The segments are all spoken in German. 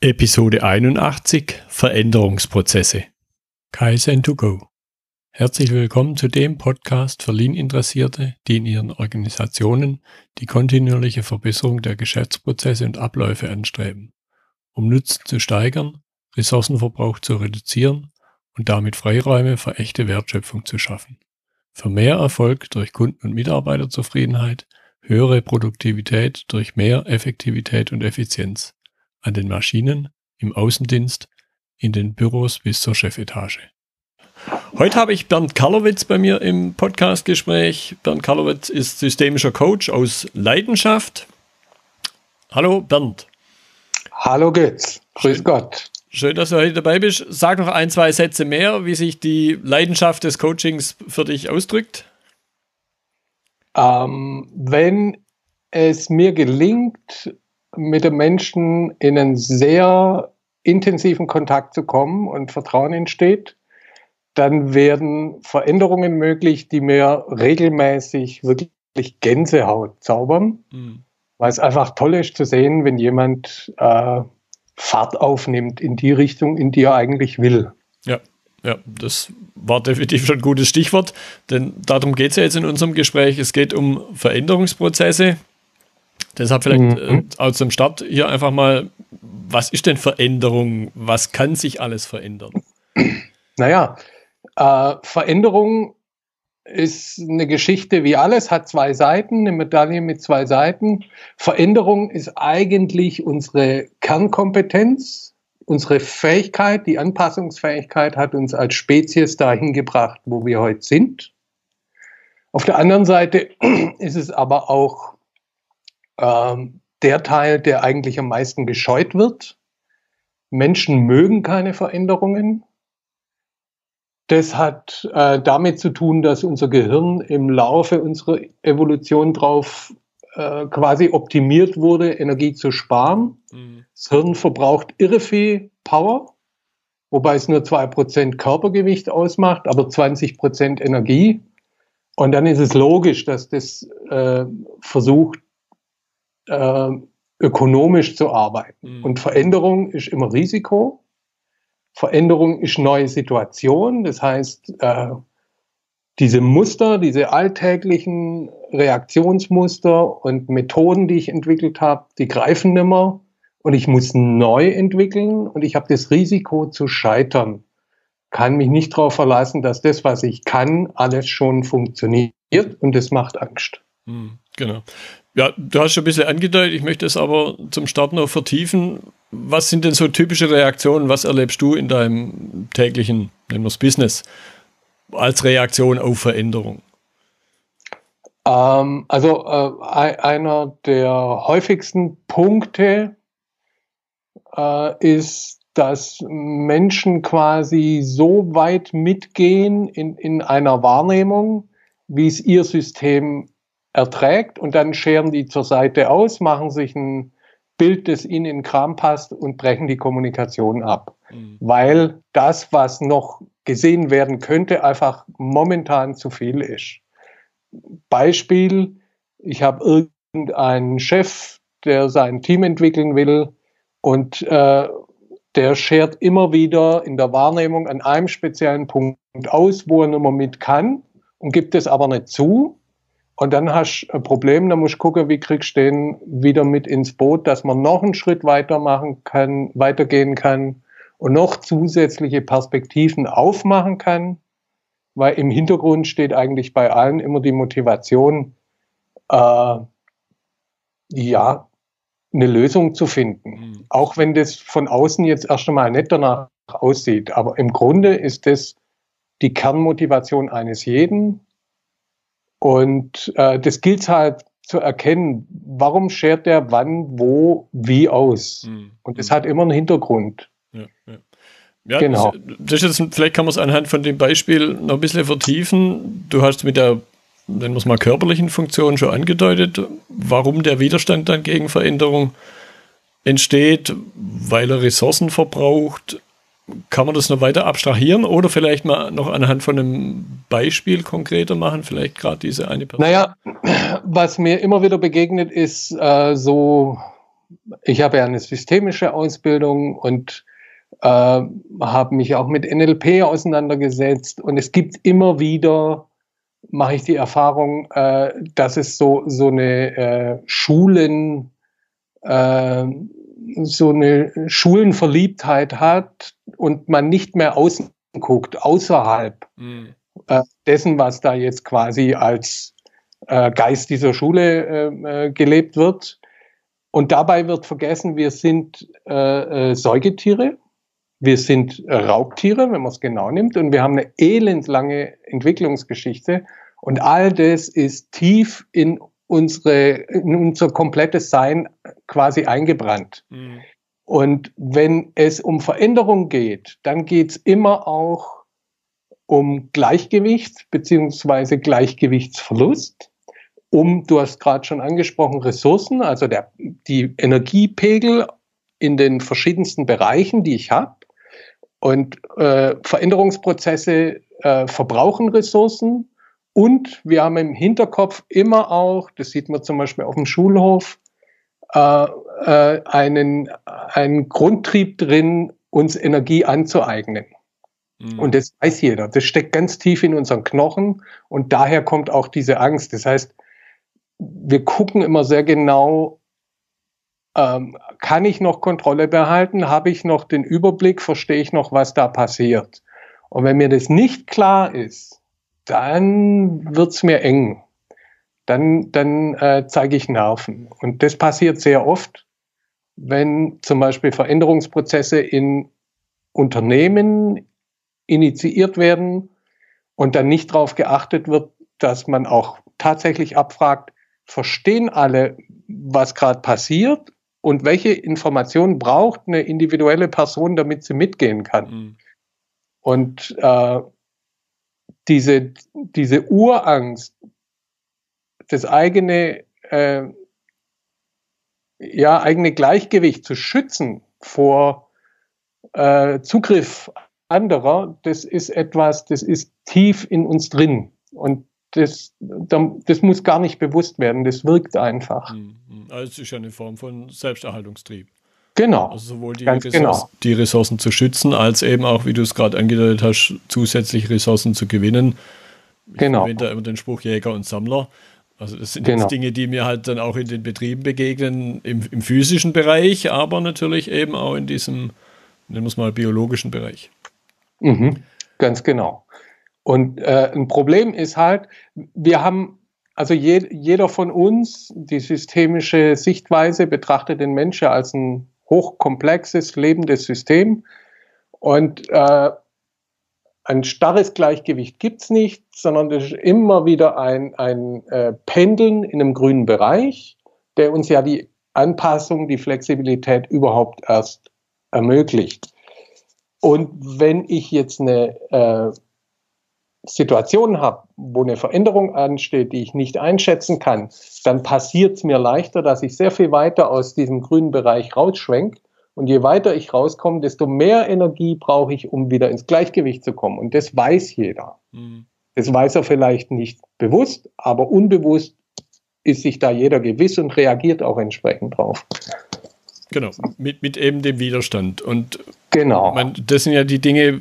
Episode 81 Veränderungsprozesse. Kaizen to go. Herzlich willkommen zu dem Podcast für Lean-Interessierte, die in ihren Organisationen die kontinuierliche Verbesserung der Geschäftsprozesse und Abläufe anstreben, um Nutzen zu steigern, Ressourcenverbrauch zu reduzieren und damit Freiräume für echte Wertschöpfung zu schaffen. Für mehr Erfolg durch Kunden- und Mitarbeiterzufriedenheit, höhere Produktivität durch mehr Effektivität und Effizienz an den Maschinen, im Außendienst, in den Büros bis zur Chefetage. Heute habe ich Bernd Karlowitz bei mir im Podcastgespräch. Bernd Karlowitz ist systemischer Coach aus Leidenschaft. Hallo Bernd. Hallo Götz, grüß schön, Gott. Schön, dass du heute dabei bist. Sag noch ein, zwei Sätze mehr, wie sich die Leidenschaft des Coachings für dich ausdrückt. Ähm, wenn es mir gelingt, mit dem Menschen in einen sehr intensiven Kontakt zu kommen und Vertrauen entsteht, dann werden Veränderungen möglich, die mir regelmäßig wirklich Gänsehaut zaubern, mhm. weil es einfach toll ist zu sehen, wenn jemand äh, Fahrt aufnimmt in die Richtung, in die er eigentlich will. Ja, ja, das war definitiv schon ein gutes Stichwort, denn darum geht es ja jetzt in unserem Gespräch. Es geht um Veränderungsprozesse, Deshalb vielleicht mhm. äh, auch zum Start hier einfach mal, was ist denn Veränderung? Was kann sich alles verändern? Naja, äh, Veränderung ist eine Geschichte wie alles, hat zwei Seiten, eine Medaille mit zwei Seiten. Veränderung ist eigentlich unsere Kernkompetenz, unsere Fähigkeit, die Anpassungsfähigkeit hat uns als Spezies dahin gebracht, wo wir heute sind. Auf der anderen Seite ist es aber auch ähm, der Teil, der eigentlich am meisten gescheut wird. Menschen mögen keine Veränderungen. Das hat äh, damit zu tun, dass unser Gehirn im Laufe unserer Evolution darauf äh, quasi optimiert wurde, Energie zu sparen. Mhm. Das Hirn verbraucht irre viel Power, wobei es nur zwei Prozent Körpergewicht ausmacht, aber 20% Energie. Und dann ist es logisch, dass das äh, versucht, äh, ökonomisch zu arbeiten. Mhm. Und Veränderung ist immer Risiko. Veränderung ist neue Situation. Das heißt, äh, diese Muster, diese alltäglichen Reaktionsmuster und Methoden, die ich entwickelt habe, die greifen nimmer und ich muss neu entwickeln und ich habe das Risiko zu scheitern. Kann mich nicht darauf verlassen, dass das, was ich kann, alles schon funktioniert und das macht Angst. Mhm, genau. Ja, du hast schon ein bisschen angedeutet, ich möchte es aber zum Start noch vertiefen. Was sind denn so typische Reaktionen? Was erlebst du in deinem täglichen, nennen wir es Business, als Reaktion auf Veränderung? Ähm, also äh, einer der häufigsten Punkte äh, ist, dass Menschen quasi so weit mitgehen in, in einer Wahrnehmung, wie es ihr System erträgt und dann scheren die zur Seite aus, machen sich ein Bild, das ihnen in den Kram passt und brechen die Kommunikation ab. Mhm. Weil das, was noch gesehen werden könnte, einfach momentan zu viel ist. Beispiel, ich habe irgendeinen Chef, der sein Team entwickeln will und äh, der schert immer wieder in der Wahrnehmung an einem speziellen Punkt aus, wo er nicht mehr mit kann und gibt es aber nicht zu. Und dann hast du ein Problem, da musst du gucken, wie kriegst du den wieder mit ins Boot, dass man noch einen Schritt weitermachen kann, weitergehen kann und noch zusätzliche Perspektiven aufmachen kann, weil im Hintergrund steht eigentlich bei allen immer die Motivation, äh, ja, eine Lösung zu finden. Mhm. Auch wenn das von außen jetzt erst einmal nicht danach aussieht. Aber im Grunde ist das die Kernmotivation eines jeden, und äh, das gilt halt zu erkennen, warum schert der wann, wo, wie aus. Mhm. Und das hat immer einen Hintergrund. Ja, ja. ja genau. Das, das ist, vielleicht kann man es anhand von dem Beispiel noch ein bisschen vertiefen. Du hast mit der, nennen wir es mal, körperlichen Funktion schon angedeutet, warum der Widerstand dann gegen Veränderung entsteht, weil er Ressourcen verbraucht, kann man das noch weiter abstrahieren oder vielleicht mal noch anhand von einem Beispiel konkreter machen? Vielleicht gerade diese eine Person. Naja, was mir immer wieder begegnet, ist äh, so ich habe ja eine systemische Ausbildung und äh, habe mich auch mit NLP auseinandergesetzt und es gibt immer wieder mache ich die Erfahrung, äh, dass es so so eine äh, Schulen äh, so eine Schulenverliebtheit hat und man nicht mehr außen guckt, außerhalb mhm. äh, dessen, was da jetzt quasi als äh, Geist dieser Schule äh, äh gelebt wird. Und dabei wird vergessen, wir sind äh, äh, Säugetiere, wir sind Raubtiere, wenn man es genau nimmt, und wir haben eine elendlange Entwicklungsgeschichte. Und all das ist tief in unsere, in unser komplettes Sein quasi eingebrannt. Mhm. Und wenn es um Veränderung geht, dann geht es immer auch um Gleichgewicht beziehungsweise Gleichgewichtsverlust, um, du hast gerade schon angesprochen, Ressourcen, also der, die Energiepegel in den verschiedensten Bereichen, die ich habe. Und äh, Veränderungsprozesse äh, verbrauchen Ressourcen und wir haben im Hinterkopf immer auch, das sieht man zum Beispiel auf dem Schulhof, einen, einen Grundtrieb drin, uns Energie anzueignen. Mhm. Und das weiß jeder. Das steckt ganz tief in unseren Knochen und daher kommt auch diese Angst. Das heißt, wir gucken immer sehr genau, ähm, kann ich noch Kontrolle behalten? Habe ich noch den Überblick? Verstehe ich noch, was da passiert? Und wenn mir das nicht klar ist, dann wird's mir eng. Dann, dann äh, zeige ich Nerven. Und das passiert sehr oft, wenn zum Beispiel Veränderungsprozesse in Unternehmen initiiert werden und dann nicht darauf geachtet wird, dass man auch tatsächlich abfragt, verstehen alle, was gerade passiert und welche Informationen braucht eine individuelle Person, damit sie mitgehen kann. Mhm. Und äh, diese, diese Urangst, das eigene, äh, ja, eigene Gleichgewicht zu schützen vor äh, Zugriff anderer, das ist etwas, das ist tief in uns drin. Und das, das muss gar nicht bewusst werden, das wirkt einfach. Hm, hm. Also es ist ja eine Form von Selbsterhaltungstrieb. Genau. Also sowohl die, Ressourcen, genau. die Ressourcen zu schützen, als eben auch, wie du es gerade angedeutet hast, zusätzliche Ressourcen zu gewinnen. Ich genau. Ich da immer den Spruch Jäger und Sammler. Also das sind genau. jetzt Dinge, die mir halt dann auch in den Betrieben begegnen, im, im physischen Bereich, aber natürlich eben auch in diesem, nennen wir es mal, biologischen Bereich. Mhm, ganz genau. Und äh, ein Problem ist halt, wir haben, also je, jeder von uns, die systemische Sichtweise betrachtet den Menschen als ein hochkomplexes, lebendes System. Und äh, ein starres Gleichgewicht gibt's nicht, sondern es ist immer wieder ein, ein äh, Pendeln in einem grünen Bereich, der uns ja die Anpassung, die Flexibilität überhaupt erst ermöglicht. Und wenn ich jetzt eine äh, Situation habe, wo eine Veränderung ansteht, die ich nicht einschätzen kann, dann passiert es mir leichter, dass ich sehr viel weiter aus diesem grünen Bereich rausschwenke. Und je weiter ich rauskomme, desto mehr Energie brauche ich, um wieder ins Gleichgewicht zu kommen. Und das weiß jeder. Mhm. Das weiß er vielleicht nicht bewusst, aber unbewusst ist sich da jeder gewiss und reagiert auch entsprechend drauf. Genau, mit, mit eben dem Widerstand. Und genau. Man, das sind ja die Dinge,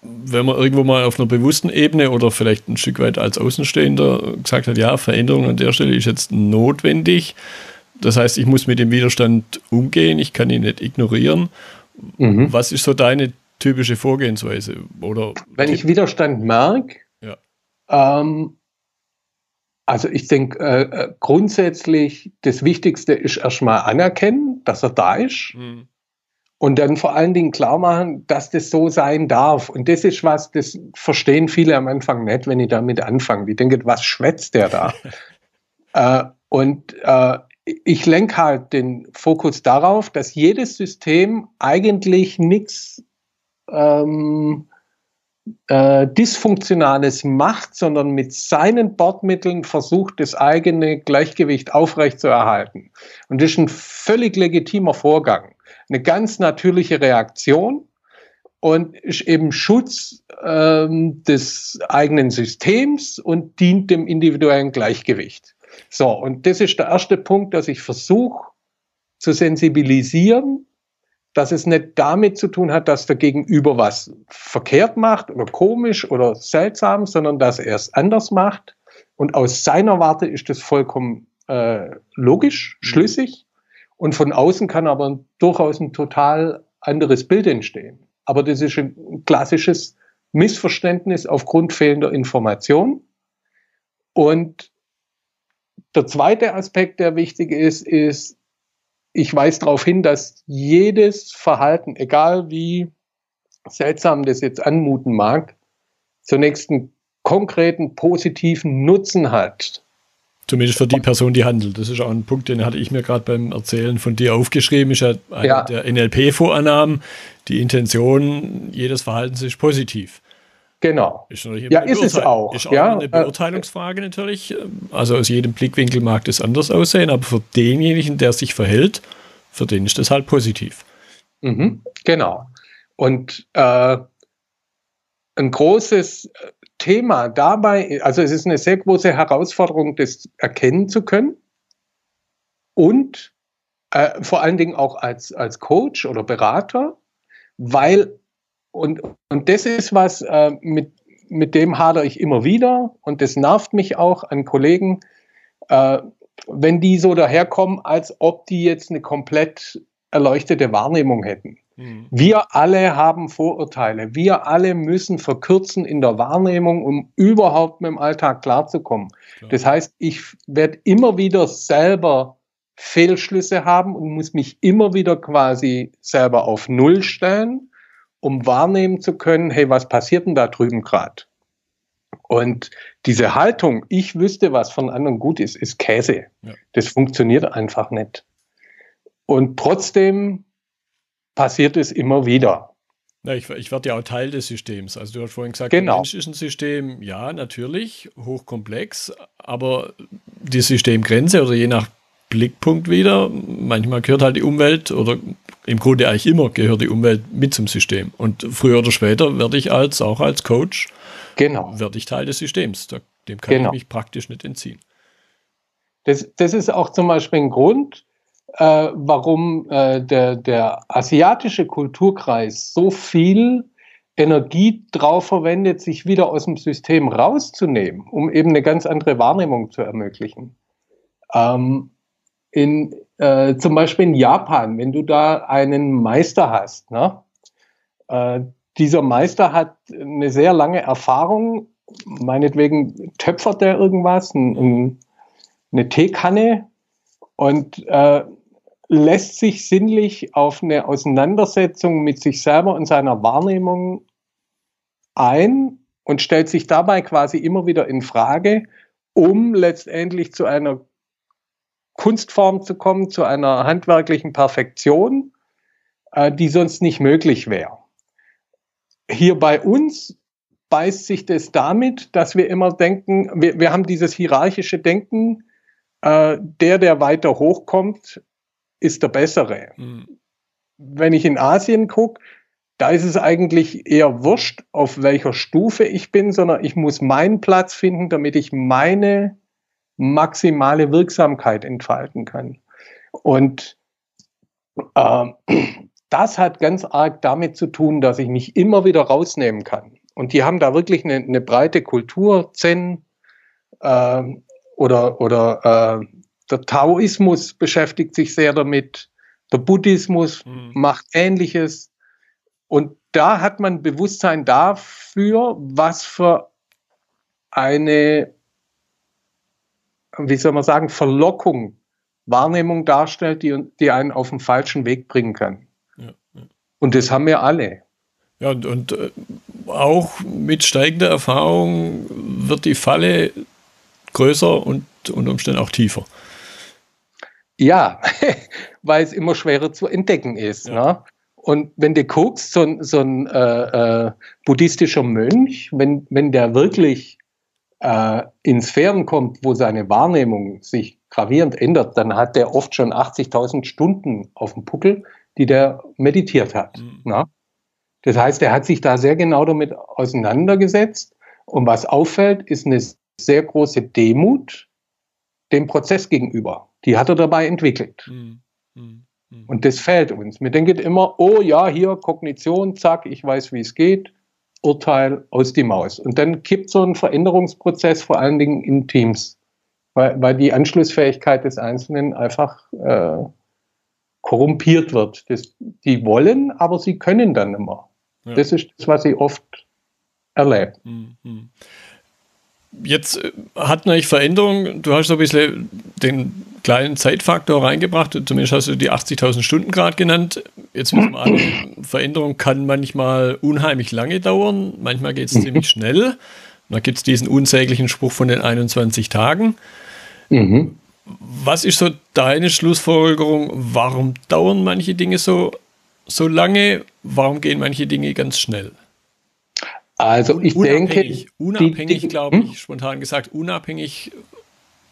wenn man irgendwo mal auf einer bewussten Ebene oder vielleicht ein Stück weit als Außenstehender gesagt hat, ja, Veränderung an der Stelle ist jetzt notwendig. Das heißt, ich muss mit dem Widerstand umgehen, ich kann ihn nicht ignorieren. Mhm. Was ist so deine typische Vorgehensweise? Oder wenn ich Widerstand merke, ja. ähm, also ich denke, äh, äh, grundsätzlich das Wichtigste ist erstmal anerkennen, dass er da ist. Mhm. Und dann vor allen Dingen klar machen, dass das so sein darf. Und das ist was, das verstehen viele am Anfang nicht, wenn ich damit anfange. Die denken, was schwätzt der da? äh, und äh, ich lenke halt den Fokus darauf, dass jedes System eigentlich nichts ähm, äh, Dysfunktionales macht, sondern mit seinen Bordmitteln versucht, das eigene Gleichgewicht aufrechtzuerhalten. Und das ist ein völlig legitimer Vorgang eine ganz natürliche Reaktion und ist eben Schutz ähm, des eigenen Systems und dient dem individuellen Gleichgewicht. So, und das ist der erste Punkt, dass ich versuche zu sensibilisieren, dass es nicht damit zu tun hat, dass der Gegenüber was verkehrt macht oder komisch oder seltsam, sondern dass er es anders macht. Und aus seiner Warte ist das vollkommen äh, logisch, mhm. schlüssig. Und von außen kann aber durchaus ein total anderes Bild entstehen. Aber das ist ein klassisches Missverständnis aufgrund fehlender Information. Und der zweite Aspekt, der wichtig ist, ist, ich weise darauf hin, dass jedes Verhalten, egal wie seltsam das jetzt anmuten mag, zunächst einen konkreten positiven Nutzen hat. Zumindest für die Person, die handelt. Das ist auch ein Punkt, den hatte ich mir gerade beim Erzählen von dir aufgeschrieben. Ist ja eine ja. der NLP-Vorannahmen. Die Intention jedes Verhaltens ist positiv. Genau. Ist ja, ist es auch. Ist auch ja, eine Beurteilungsfrage natürlich. Also aus jedem Blickwinkel mag das anders aussehen, aber für denjenigen, der sich verhält, für den ist das halt positiv. Mhm, genau. Und äh, ein großes Thema dabei, also es ist eine sehr große Herausforderung, das erkennen zu können und äh, vor allen Dingen auch als, als Coach oder Berater, weil und, und das ist was, äh, mit, mit dem hadere ich immer wieder und das nervt mich auch an Kollegen, äh, wenn die so daherkommen, als ob die jetzt eine komplett erleuchtete Wahrnehmung hätten. Mhm. Wir alle haben Vorurteile. Wir alle müssen verkürzen in der Wahrnehmung, um überhaupt mit dem Alltag klarzukommen. Klar. Das heißt, ich werde immer wieder selber Fehlschlüsse haben und muss mich immer wieder quasi selber auf Null stellen um wahrnehmen zu können, hey, was passiert denn da drüben gerade? Und diese Haltung, ich wüsste, was von anderen gut ist, ist Käse. Ja. Das funktioniert einfach nicht. Und trotzdem passiert es immer wieder. Ja, ich, ich werde ja auch Teil des Systems. Also du hast vorhin gesagt, genau. Mensch ist ein System, ja, natürlich, hochkomplex, aber die Systemgrenze oder je nach Blickpunkt wieder. Manchmal gehört halt die Umwelt oder im Grunde eigentlich immer gehört die Umwelt mit zum System. Und früher oder später werde ich als, auch als Coach, genau. werde ich Teil des Systems. Dem kann genau. ich mich praktisch nicht entziehen. Das, das ist auch zum Beispiel ein Grund, äh, warum äh, der, der asiatische Kulturkreis so viel Energie drauf verwendet, sich wieder aus dem System rauszunehmen, um eben eine ganz andere Wahrnehmung zu ermöglichen. Ähm, in, äh, zum Beispiel in Japan, wenn du da einen Meister hast, ne? Äh, dieser Meister hat eine sehr lange Erfahrung, meinetwegen töpfert er irgendwas, ein, ein, eine Teekanne und äh, lässt sich sinnlich auf eine Auseinandersetzung mit sich selber und seiner Wahrnehmung ein und stellt sich dabei quasi immer wieder in Frage, um letztendlich zu einer Kunstform zu kommen, zu einer handwerklichen Perfektion, äh, die sonst nicht möglich wäre. Hier bei uns beißt sich das damit, dass wir immer denken, wir, wir haben dieses hierarchische Denken, äh, der, der weiter hochkommt, ist der Bessere. Mhm. Wenn ich in Asien gucke, da ist es eigentlich eher wurscht, auf welcher Stufe ich bin, sondern ich muss meinen Platz finden, damit ich meine maximale Wirksamkeit entfalten kann. Und äh, das hat ganz arg damit zu tun, dass ich mich immer wieder rausnehmen kann. Und die haben da wirklich eine, eine breite Kultur, Zen äh, oder, oder äh, der Taoismus beschäftigt sich sehr damit, der Buddhismus mhm. macht Ähnliches. Und da hat man Bewusstsein dafür, was für eine wie soll man sagen, Verlockung, Wahrnehmung darstellt, die, die einen auf den falschen Weg bringen kann. Ja, ja. Und das haben wir alle. Ja, und, und äh, auch mit steigender Erfahrung wird die Falle größer und unter Umständen auch tiefer. Ja, weil es immer schwerer zu entdecken ist. Ja. Ne? Und wenn du guckst, so, so ein äh, äh, buddhistischer Mönch, wenn, wenn der wirklich äh, in Sphären kommt, wo seine Wahrnehmung sich gravierend ändert, dann hat der oft schon 80.000 Stunden auf dem Puckel, die der meditiert hat. Mhm. Das heißt, er hat sich da sehr genau damit auseinandergesetzt. Und was auffällt, ist eine sehr große Demut dem Prozess gegenüber. Die hat er dabei entwickelt. Mhm. Mhm. Mhm. Und das fehlt uns. Wir denken immer, oh ja, hier Kognition, zack, ich weiß, wie es geht, Urteil aus die Maus. Und dann kippt so ein Veränderungsprozess vor allen Dingen in Teams, weil, weil die Anschlussfähigkeit des Einzelnen einfach äh, korrumpiert wird. Das, die wollen, aber sie können dann immer. Ja. Das ist das, was ich oft erlebe. Mhm. Jetzt äh, hat natürlich Veränderung, du hast so ein bisschen den kleinen Zeitfaktor reingebracht, zumindest hast du die 80.000 Stunden gerade genannt. Jetzt wissen wir alle, Veränderung kann manchmal unheimlich lange dauern, manchmal geht es mhm. ziemlich schnell. Da gibt es diesen unsäglichen Spruch von den 21 Tagen. Mhm. Was ist so deine Schlussfolgerung? Warum dauern manche Dinge so, so lange? Warum gehen manche Dinge ganz schnell? Also ich unabhängig, denke, unabhängig, glaube hm? ich, spontan gesagt, unabhängig,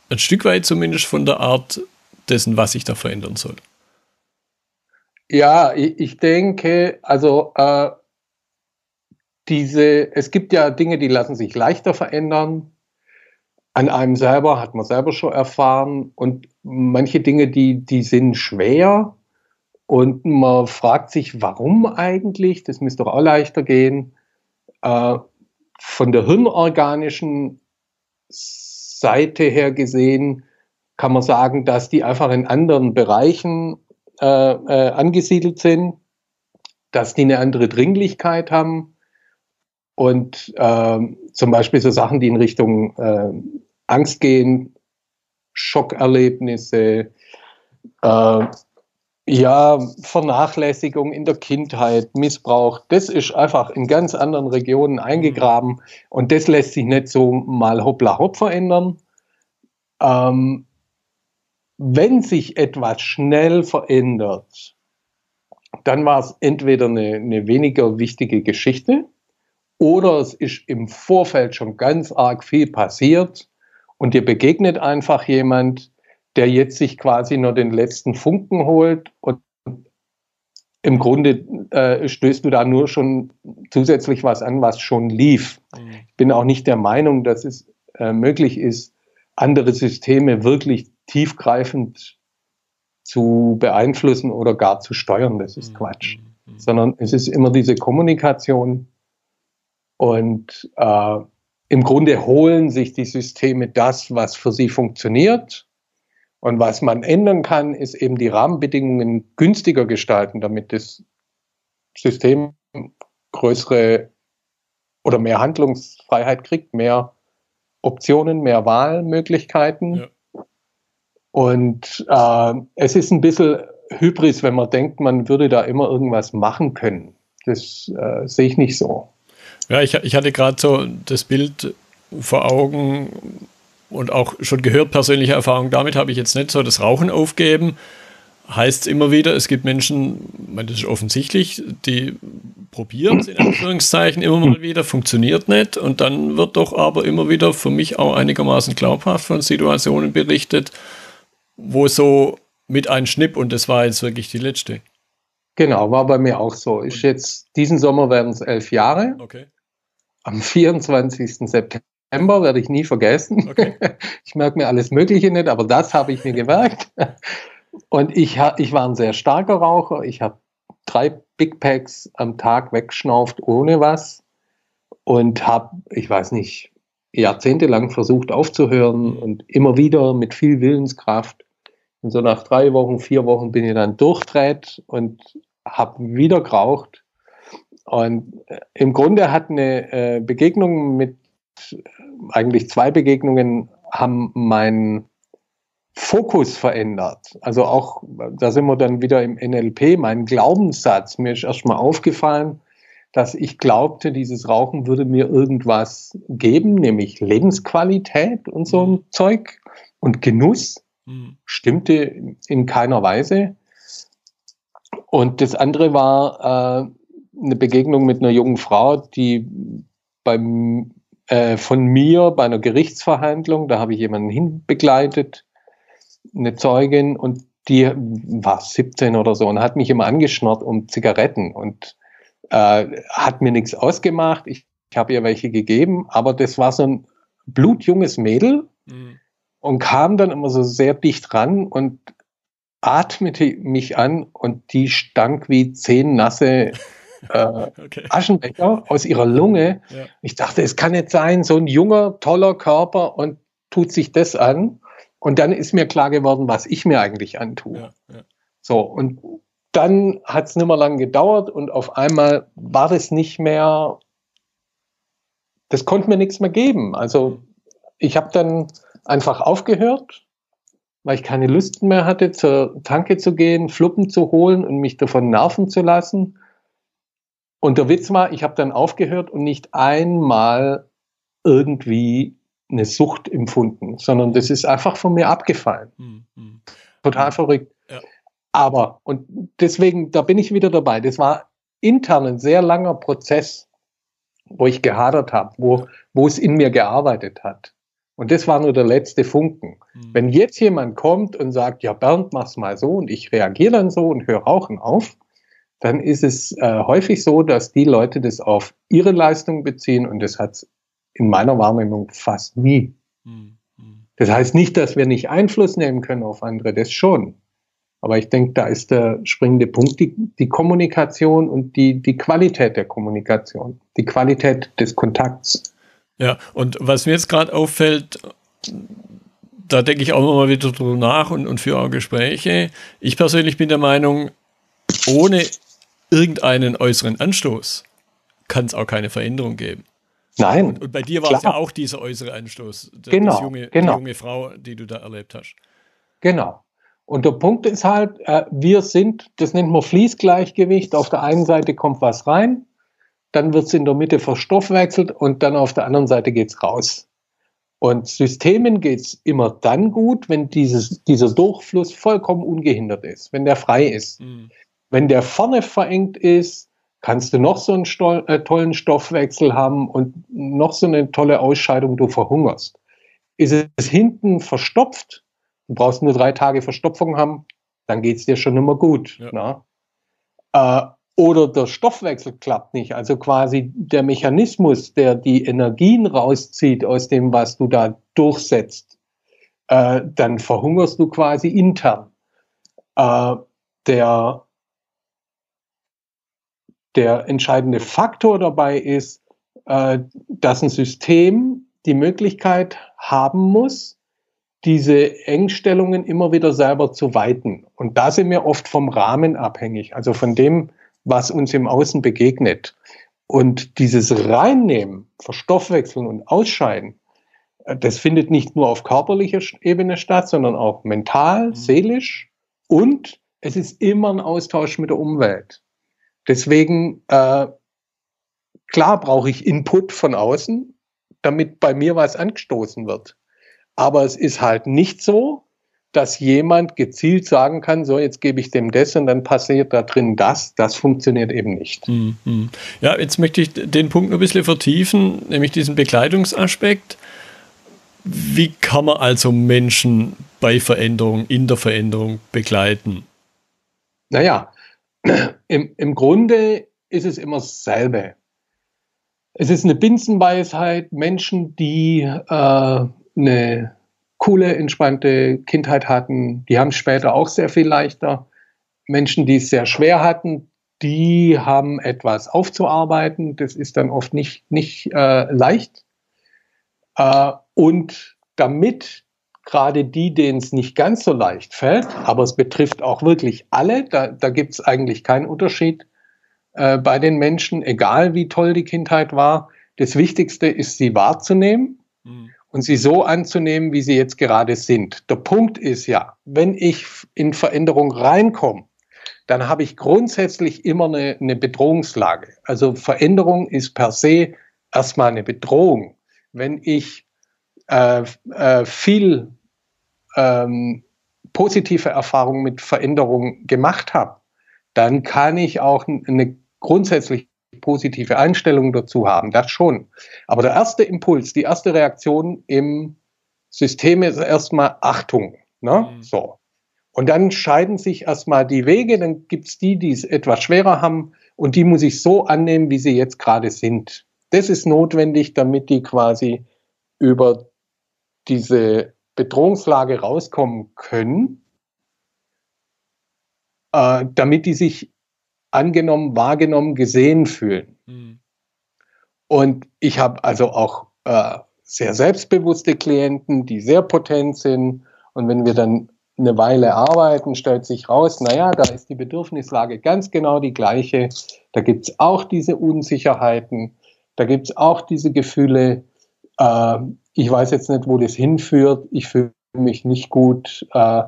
ein Stück weit zumindest von der Art dessen, was sich da verändern soll. Ja, ich, ich denke, also äh, diese, es gibt ja Dinge, die lassen sich leichter verändern. An einem selber hat man selber schon erfahren und manche Dinge, die, die sind schwer und man fragt sich, warum eigentlich? Das müsste doch auch leichter gehen äh, von der hirnorganischen Seite her gesehen kann man sagen, dass die einfach in anderen Bereichen äh, äh, angesiedelt sind, dass die eine andere Dringlichkeit haben. Und äh, zum Beispiel so Sachen, die in Richtung äh, Angst gehen, Schockerlebnisse, äh, ja, Vernachlässigung in der Kindheit, Missbrauch, das ist einfach in ganz anderen Regionen eingegraben mhm. und das lässt sich nicht so mal hoppla hopp verändern. Ähm, wenn sich etwas schnell verändert, dann war es entweder eine, eine weniger wichtige Geschichte oder es ist im Vorfeld schon ganz arg viel passiert und dir begegnet einfach jemand, der jetzt sich quasi nur den letzten Funken holt und im Grunde äh, stößt du da nur schon zusätzlich was an, was schon lief. Mhm. Ich bin auch nicht der Meinung, dass es äh, möglich ist, andere Systeme wirklich tiefgreifend zu beeinflussen oder gar zu steuern. Das ist mhm. Quatsch. Mhm. Sondern es ist immer diese Kommunikation und äh, im Grunde holen sich die Systeme das, was für sie funktioniert und was man ändern kann, ist eben die Rahmenbedingungen günstiger gestalten, damit das System größere oder mehr Handlungsfreiheit kriegt, mehr Optionen, mehr Wahlmöglichkeiten. Ja. Und äh, es ist ein bisschen Hybris, wenn man denkt, man würde da immer irgendwas machen können. Das äh, sehe ich nicht so. Ja, ich, ich hatte gerade so das Bild vor Augen, und auch schon gehört, persönliche Erfahrung damit habe ich jetzt nicht so das Rauchen aufgeben. Heißt immer wieder, es gibt Menschen, das ist offensichtlich, die probieren es in Anführungszeichen immer mal wieder, funktioniert nicht und dann wird doch aber immer wieder für mich auch einigermaßen glaubhaft von Situationen berichtet, wo so mit einem Schnipp und das war jetzt wirklich die letzte. Genau, war bei mir auch so. Ist jetzt, diesen Sommer werden es elf Jahre. Okay. Am 24. September September werde ich nie vergessen. Okay. Ich merke mir alles Mögliche nicht, aber das habe ich mir gemerkt. Und ich, ich war ein sehr starker Raucher. Ich habe drei Big Packs am Tag weggeschnauft ohne was und habe, ich weiß nicht, jahrzehntelang versucht aufzuhören und immer wieder mit viel Willenskraft. Und so nach drei Wochen, vier Wochen bin ich dann durchdreht und habe wieder geraucht. Und äh, im Grunde hat eine äh, Begegnung mit eigentlich zwei Begegnungen haben meinen Fokus verändert. Also auch, da sind wir dann wieder im NLP, mein Glaubenssatz. Mir ist erstmal aufgefallen, dass ich glaubte, dieses Rauchen würde mir irgendwas geben, nämlich Lebensqualität und so ein mhm. Zeug und Genuss. Mhm. Stimmte in keiner Weise. Und das andere war äh, eine Begegnung mit einer jungen Frau, die beim äh, von mir bei einer Gerichtsverhandlung, da habe ich jemanden hinbegleitet, eine Zeugin, und die war 17 oder so und hat mich immer angeschnurrt um Zigaretten und äh, hat mir nichts ausgemacht. Ich, ich habe ihr welche gegeben, aber das war so ein blutjunges Mädel mhm. und kam dann immer so sehr dicht ran und atmete mich an und die stank wie zehn nasse äh, okay. Aschenbecher aus ihrer Lunge. Ja. Ich dachte, es kann nicht sein, so ein junger, toller Körper und tut sich das an. Und dann ist mir klar geworden, was ich mir eigentlich antue. Ja, ja. So, und dann hat es nicht mehr lang gedauert und auf einmal war das nicht mehr, das konnte mir nichts mehr geben. Also ich habe dann einfach aufgehört, weil ich keine Lust mehr hatte, zur Tanke zu gehen, Fluppen zu holen und mich davon nerven zu lassen. Und der Witz war, ich habe dann aufgehört und nicht einmal irgendwie eine Sucht empfunden, sondern das ist einfach von mir abgefallen. Mhm. Total verrückt. Ja. Aber, und deswegen, da bin ich wieder dabei, das war intern ein sehr langer Prozess, wo ich gehadert habe, wo, wo es in mir gearbeitet hat. Und das war nur der letzte Funken. Mhm. Wenn jetzt jemand kommt und sagt, ja, Bernd, mach's mal so und ich reagiere dann so und höre Rauchen auf, dann ist es äh, häufig so, dass die Leute das auf ihre Leistung beziehen und das hat in meiner Wahrnehmung fast nie. Mhm. Das heißt nicht, dass wir nicht Einfluss nehmen können auf andere, das schon. Aber ich denke, da ist der springende Punkt die, die Kommunikation und die, die Qualität der Kommunikation, die Qualität des Kontakts. Ja, und was mir jetzt gerade auffällt, da denke ich auch mal wieder drüber nach und, und für auch Gespräche. Ich persönlich bin der Meinung, ohne irgendeinen äußeren Anstoß kann es auch keine Veränderung geben. Nein. Und, und bei dir war es ja auch dieser äußere Anstoß, genau, junge, genau. die junge Frau, die du da erlebt hast. Genau. Und der Punkt ist halt, äh, wir sind, das nennt man Fließgleichgewicht. Auf der einen Seite kommt was rein, dann wird es in der Mitte verstoffwechselt und dann auf der anderen Seite geht es raus. Und Systemen geht es immer dann gut, wenn dieses, dieser Durchfluss vollkommen ungehindert ist, wenn der frei ist. Mhm. Wenn der vorne verengt ist, kannst du noch so einen Sto äh, tollen Stoffwechsel haben und noch so eine tolle Ausscheidung, du verhungerst. Ist es hinten verstopft, du brauchst nur drei Tage Verstopfung haben, dann geht es dir schon immer gut. Ja. Äh, oder der Stoffwechsel klappt nicht, also quasi der Mechanismus, der die Energien rauszieht aus dem, was du da durchsetzt, äh, dann verhungerst du quasi intern. Äh, der der entscheidende Faktor dabei ist, äh, dass ein System die Möglichkeit haben muss, diese Engstellungen immer wieder selber zu weiten. Und da sind wir oft vom Rahmen abhängig, also von dem, was uns im Außen begegnet. Und dieses Reinnehmen, Verstoffwechseln und Ausscheiden, äh, das findet nicht nur auf körperlicher Ebene statt, sondern auch mental, mhm. seelisch und es ist immer ein Austausch mit der Umwelt. Deswegen, äh, klar brauche ich Input von außen, damit bei mir was angestoßen wird. Aber es ist halt nicht so, dass jemand gezielt sagen kann, so jetzt gebe ich dem das und dann passiert da drin das. Das funktioniert eben nicht. Mhm. Ja, jetzt möchte ich den Punkt noch ein bisschen vertiefen, nämlich diesen Bekleidungsaspekt. Wie kann man also Menschen bei Veränderung, in der Veränderung begleiten? Naja, im, im Grunde ist es immer dasselbe. Es ist eine Binsenweisheit, Menschen, die äh, eine coole, entspannte Kindheit hatten, die haben später auch sehr viel leichter. Menschen, die es sehr schwer hatten, die haben etwas aufzuarbeiten. Das ist dann oft nicht, nicht äh, leicht. Äh, und damit gerade die, denen es nicht ganz so leicht fällt, aber es betrifft auch wirklich alle, da, da gibt es eigentlich keinen Unterschied äh, bei den Menschen, egal wie toll die Kindheit war. Das Wichtigste ist, sie wahrzunehmen mhm. und sie so anzunehmen, wie sie jetzt gerade sind. Der Punkt ist ja, wenn ich in Veränderung reinkomme, dann habe ich grundsätzlich immer eine, eine Bedrohungslage. Also Veränderung ist per se erstmal eine Bedrohung. Wenn ich äh, äh, viel ähm, positive Erfahrungen mit Veränderungen gemacht habe, dann kann ich auch eine grundsätzlich positive Einstellung dazu haben, das schon. Aber der erste Impuls, die erste Reaktion im System ist erstmal Achtung. Ne? Mhm. So. Und dann scheiden sich erstmal die Wege, dann gibt es die, die es etwas schwerer haben und die muss ich so annehmen, wie sie jetzt gerade sind. Das ist notwendig, damit die quasi über diese Bedrohungslage rauskommen können. äh, damit die sich angenommen, wahrgenommen, gesehen fühlen. Mhm. Und ich habe also auch äh, sehr selbstbewusste Klienten, die sehr potent sind. Und wenn wir dann eine Weile arbeiten, stellt sich raus, naja, da ist die Bedürfnislage ganz genau die gleiche. Da gibt es auch diese Unsicherheiten, da gibt es auch diese Gefühle, äh, ich weiß jetzt nicht, wo das hinführt, ich fühle mich nicht gut. Äh,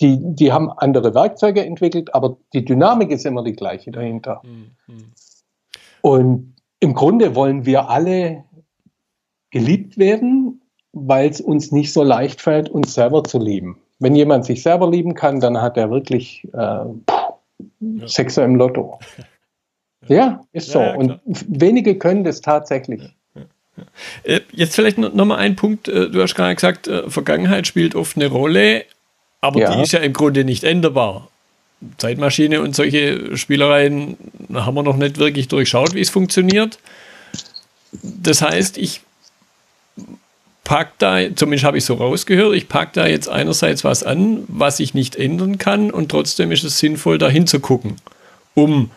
die, die haben andere Werkzeuge entwickelt, aber die Dynamik ist immer die gleiche dahinter. Mhm. Und im Grunde wollen wir alle geliebt werden, weil es uns nicht so leicht fällt, uns selber zu lieben. Wenn jemand sich selber lieben kann, dann hat er wirklich äh, ja. Sechser im Lotto. Ja, ist so. Ja, und wenige können das tatsächlich. Äh, jetzt vielleicht noch mal ein Punkt. Äh, du hast gerade gesagt, äh, Vergangenheit spielt oft eine Rolle, aber ja. die ist ja im Grunde nicht änderbar. Zeitmaschine und solche Spielereien haben wir noch nicht wirklich durchschaut, wie es funktioniert. Das heißt, ich packe da, zumindest habe ich so rausgehört, ich packe da jetzt einerseits was an, was ich nicht ändern kann und trotzdem ist es sinnvoll, da hinzugucken, um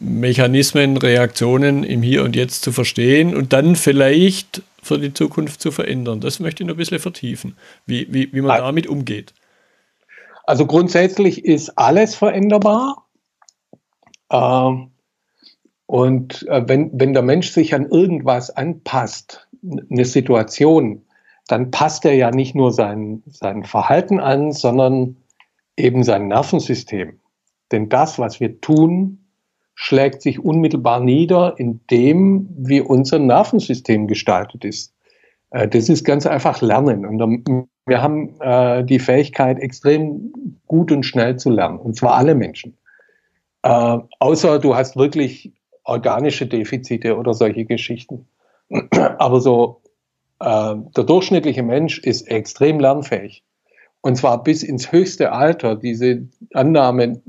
Mechanismen, Reaktionen im Hier und Jetzt zu verstehen und dann vielleicht für die Zukunft zu verändern. Das möchte ich noch ein bisschen vertiefen, wie, wie, wie man damit umgeht. Also grundsätzlich ist alles veränderbar. Ähm, und äh, wenn, wenn der Mensch sich an irgendwas anpasst, eine Situation, dann passt er ja nicht nur sein, sein Verhalten an, sondern eben sein Nervensystem. Denn das, was wir tun, schlägt sich unmittelbar nieder in dem, wie unser Nervensystem gestaltet ist. Äh, das ist ganz einfach Lernen. Und wir haben äh, die Fähigkeit, extrem gut und schnell zu lernen. Und zwar alle Menschen. Äh, außer du hast wirklich organische Defizite oder solche Geschichten. Aber so, der durchschnittliche Mensch ist extrem lernfähig. Und zwar bis ins höchste Alter. Diese Annahme,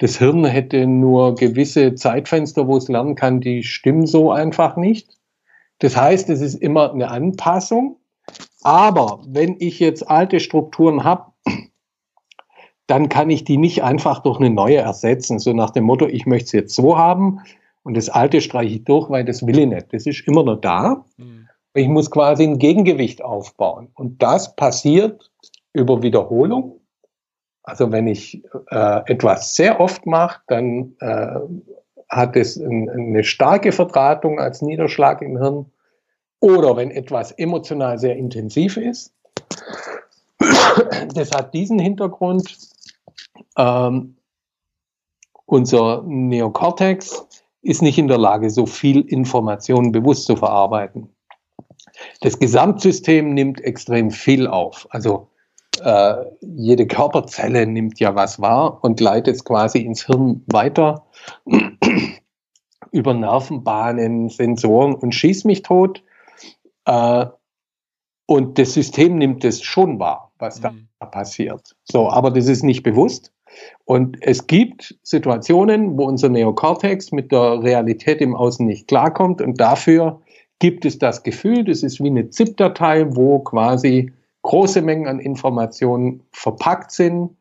das Hirn hätte nur gewisse Zeitfenster, wo es lernen kann, die stimmen so einfach nicht. Das heißt, es ist immer eine Anpassung. Aber wenn ich jetzt alte Strukturen habe, dann kann ich die nicht einfach durch eine neue ersetzen, so nach dem Motto, ich möchte es jetzt so haben und das alte streiche ich durch, weil das will ich nicht. Das ist immer noch da. Mhm. Ich muss quasi ein Gegengewicht aufbauen. Und das passiert über Wiederholung. Also wenn ich äh, etwas sehr oft mache, dann äh, hat es ein, eine starke Verdrahtung als Niederschlag im Hirn. Oder wenn etwas emotional sehr intensiv ist. Das hat diesen Hintergrund. Ähm, unser Neokortex ist nicht in der Lage, so viel Information bewusst zu verarbeiten. Das Gesamtsystem nimmt extrem viel auf. Also äh, jede Körperzelle nimmt ja was wahr und leitet es quasi ins Hirn weiter über Nervenbahnen, Sensoren und schießt mich tot. Äh, und das System nimmt es schon wahr, was mhm. da passiert. So, aber das ist nicht bewusst. Und es gibt Situationen, wo unser Neokortex mit der Realität im Außen nicht klarkommt und dafür gibt es das Gefühl, das ist wie eine ZIP-Datei, wo quasi große Mengen an Informationen verpackt sind,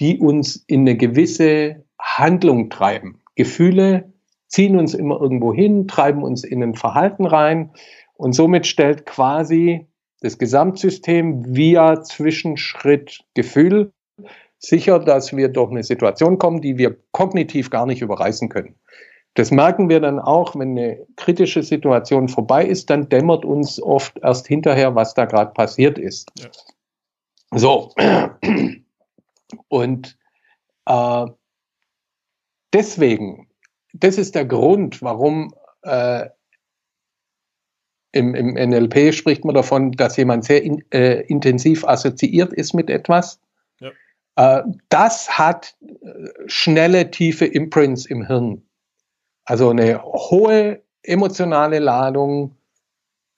die uns in eine gewisse Handlung treiben. Gefühle ziehen uns immer irgendwo hin, treiben uns in ein Verhalten rein und somit stellt quasi das Gesamtsystem via Zwischenschritt Gefühl sicher, dass wir durch eine Situation kommen, die wir kognitiv gar nicht überreißen können. Das merken wir dann auch, wenn eine kritische Situation vorbei ist, dann dämmert uns oft erst hinterher, was da gerade passiert ist. Ja. So. Und äh, deswegen, das ist der Grund, warum äh, im, im, NLP spricht man davon, dass jemand sehr in, äh, intensiv assoziiert ist mit etwas. Ja. Äh, das hat äh, schnelle, tiefe Imprints im Hirn also eine hohe emotionale Ladung,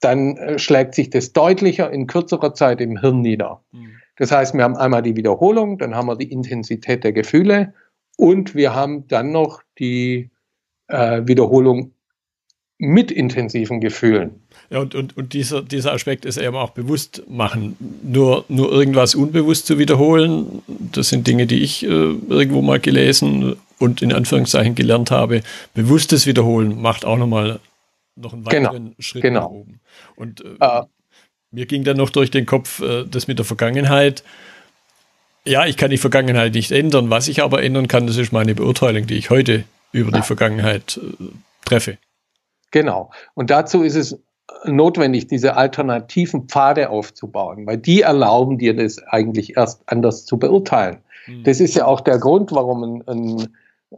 dann äh, schlägt sich das deutlicher in kürzerer Zeit im Hirn nieder. Mhm. Das heißt, wir haben einmal die Wiederholung, dann haben wir die Intensität der Gefühle und wir haben dann noch die äh, Wiederholung mit intensiven Gefühlen. Ja, und, und, und dieser, dieser Aspekt ist eben auch bewusst machen. Nur, nur irgendwas unbewusst zu wiederholen, das sind Dinge, die ich äh, irgendwo mal gelesen und in Anführungszeichen gelernt habe. Bewusstes Wiederholen macht auch nochmal noch einen Genau, weiteren Schritt genau. nach oben. Und äh, Äh, mir ging dann noch durch den Kopf äh, das mit der Vergangenheit. Ja, ich kann die Vergangenheit nicht ändern. Was ich aber ändern kann, das ist meine Beurteilung, die ich heute über die Vergangenheit äh, treffe. Genau. Und dazu ist es notwendig, diese alternativen Pfade aufzubauen, weil die erlauben dir das eigentlich erst anders zu beurteilen. Hm. Das ist ja auch der Grund, warum ein, ein,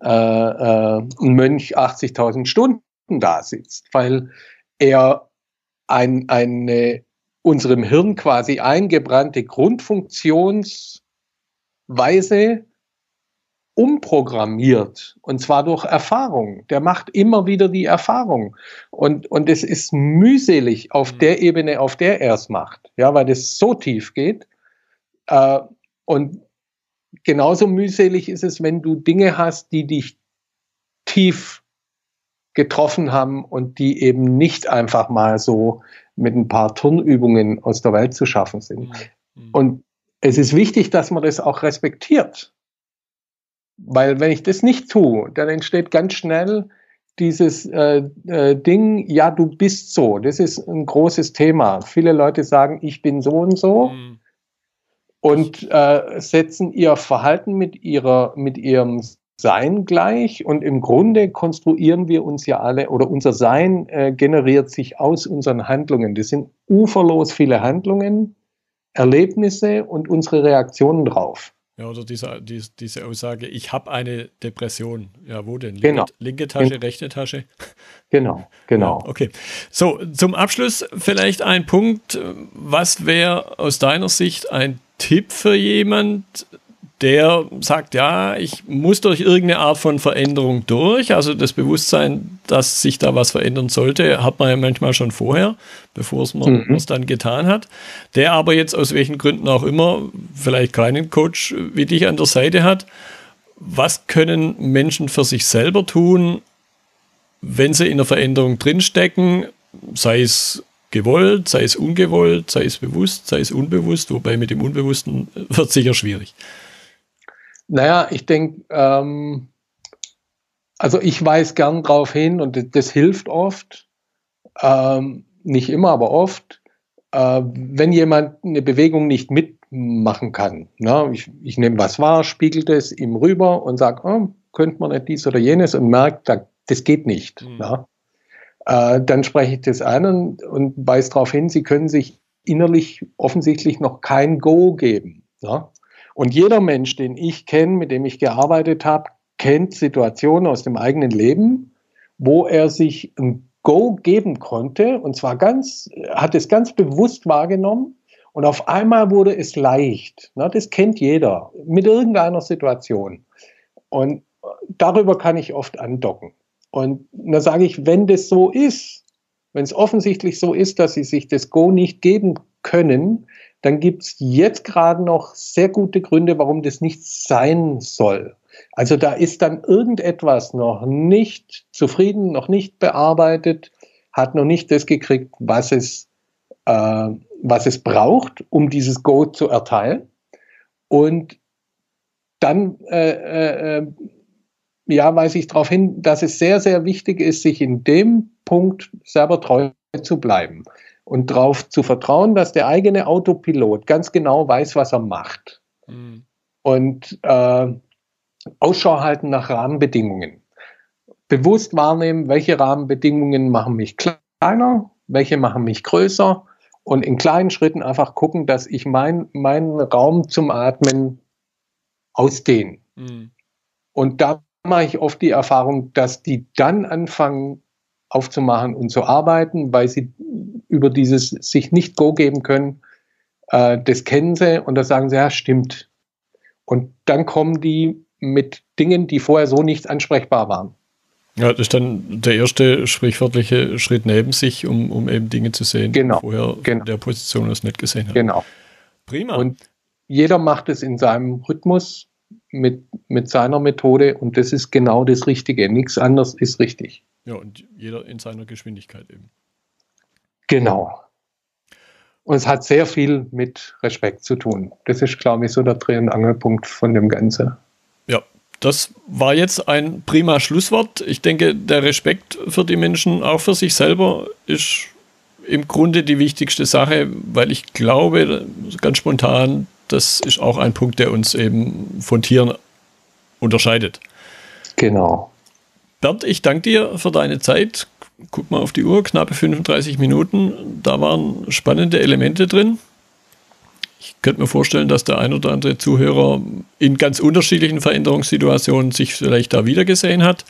äh, äh, ein Mönch 80.000 Stunden da sitzt, weil er ein, eine unserem Hirn quasi eingebrannte Grundfunktionsweise umprogrammiert und zwar durch Erfahrung. Der macht immer wieder die Erfahrung und und es ist mühselig auf Mhm. der Ebene, auf der er es macht, ja, weil das so tief geht. Äh, und genauso mühselig ist es, wenn du Dinge hast, die dich tief getroffen haben und die eben nicht einfach mal so mit ein paar Turnübungen aus der Welt zu schaffen sind. Hm. Und es ist wichtig, dass man das auch respektiert. Weil wenn ich das nicht tue, dann entsteht ganz schnell dieses äh, äh, Ding, ja, du bist so. Das ist ein großes Thema. Viele Leute sagen, ich bin so und so Hm. und äh, setzen ihr Verhalten mit ihrer, mit ihrem Sein gleich. Und im Grunde konstruieren wir uns ja alle oder unser Sein äh, generiert sich aus unseren Handlungen. Das sind uferlos viele Handlungen, Erlebnisse und unsere Reaktionen drauf. Ja, oder diese, diese, diese Aussage, ich habe eine Depression. Ja, wo denn? Linke, Genau. linke Tasche, rechte Tasche? Genau, genau. Ja, okay. So, zum Abschluss vielleicht ein Punkt. Was wäre aus deiner Sicht ein Tipp für jemand, der sagt, ja, ich muss durch irgendeine Art von Veränderung durch. Also das Bewusstsein, dass sich da was verändern sollte, hat man ja manchmal schon vorher, bevor es man Mhm. es dann getan hat. Der aber jetzt aus welchen Gründen auch immer vielleicht keinen Coach wie dich an der Seite hat. Was können Menschen für sich selber tun, wenn sie in der Veränderung drinstecken, sei es gewollt, sei es ungewollt, sei es bewusst, sei es unbewusst, wobei mit dem Unbewussten wird sicher schwierig. Naja, ich denke, ähm, also ich weise gern drauf hin und das, das hilft oft, ähm, nicht immer, aber oft, äh, wenn jemand eine Bewegung nicht mitmachen kann. Ne? Ich, ich nehme was wahr, spiegelt es ihm rüber und sage, oh, könnte man nicht dies oder jenes und merkt, da, das geht nicht. Mhm. Ne? Äh, dann spreche ich das an und, und weise darauf hin, sie können sich innerlich offensichtlich noch kein Go geben. Ne? Und jeder Mensch, den ich kenne, mit dem ich gearbeitet habe, kennt Situationen aus dem eigenen Leben, wo er sich ein Go geben konnte und zwar ganz, hat es ganz bewusst wahrgenommen und auf einmal wurde es leicht. Ne? Das kennt jeder mit irgendeiner Situation. Und darüber kann ich oft andocken. Und da sage ich, wenn das so ist, wenn es offensichtlich so ist, dass sie sich das Go nicht geben können, dann gibt es jetzt gerade noch sehr gute Gründe, warum das nicht sein soll. Also da ist dann irgendetwas noch nicht zufrieden, noch nicht bearbeitet, hat noch nicht das gekriegt, was es, äh, was es braucht, um dieses Go zu erteilen. Und dann äh, äh, ja, weise ich darauf hin, dass es sehr, sehr wichtig ist, sich in dem Punkt selber treu zu bleiben und darauf zu vertrauen, dass der eigene Autopilot ganz genau weiß, was er macht. Mhm. Und äh, Ausschau halten nach Rahmenbedingungen. Bewusst wahrnehmen, welche Rahmenbedingungen machen mich kleiner, welche machen mich größer und in kleinen Schritten einfach gucken, dass ich mein, meinen Raum zum Atmen ausdehne. Mhm. Und da mache ich oft die Erfahrung, dass die dann anfangen aufzumachen und zu arbeiten, weil sie über dieses sich nicht Go geben können, äh, das kennen sie und da sagen sie, ja, stimmt. Und dann kommen die mit Dingen, die vorher so nicht ansprechbar waren. Ja, das ist dann der erste sprichwörtliche Schritt neben sich, um, um eben Dinge zu sehen, Genau, die vorher genau. in der Position aus nicht gesehen hat. Genau. Prima. Und jeder macht es in seinem Rhythmus mit, mit seiner Methode und das ist genau das Richtige. Nichts anderes ist richtig. Ja, und jeder in seiner Geschwindigkeit eben. Genau. Und es hat sehr viel mit Respekt zu tun. Das ist, glaube ich, so der Dreh- und Angelpunkt von dem Ganzen. Ja, das war jetzt ein prima Schlusswort. Ich denke, der Respekt für die Menschen, auch für sich selber, ist im Grunde die wichtigste Sache, weil ich glaube, ganz spontan, das ist auch ein Punkt, der uns eben von Tieren unterscheidet. Genau. Bernd, ich danke dir für deine Zeit. Guck mal auf die Uhr, knappe 35 Minuten. Da waren spannende Elemente drin. Ich könnte mir vorstellen, dass der ein oder andere Zuhörer in ganz unterschiedlichen Veränderungssituationen sich vielleicht da wiedergesehen hat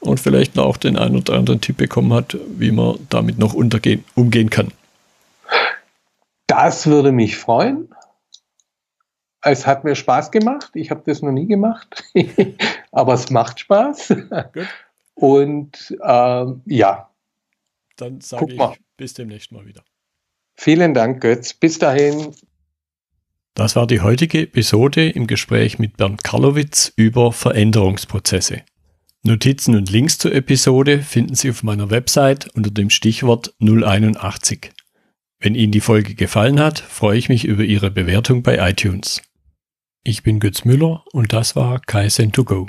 und vielleicht auch den einen oder anderen Tipp bekommen hat, wie man damit noch untergehen, umgehen kann. Das würde mich freuen. Es hat mir Spaß gemacht. Ich habe das noch nie gemacht, aber es macht Spaß. Gut. Und ähm, ja. Dann sage ich mal. bis demnächst mal wieder. Vielen Dank, Götz. Bis dahin. Das war die heutige Episode im Gespräch mit Bernd Karlowitz über Veränderungsprozesse. Notizen und Links zur Episode finden Sie auf meiner Website unter dem Stichwort 081. Wenn Ihnen die Folge gefallen hat, freue ich mich über Ihre Bewertung bei iTunes. Ich bin Götz Müller und das war Kaizen2Go.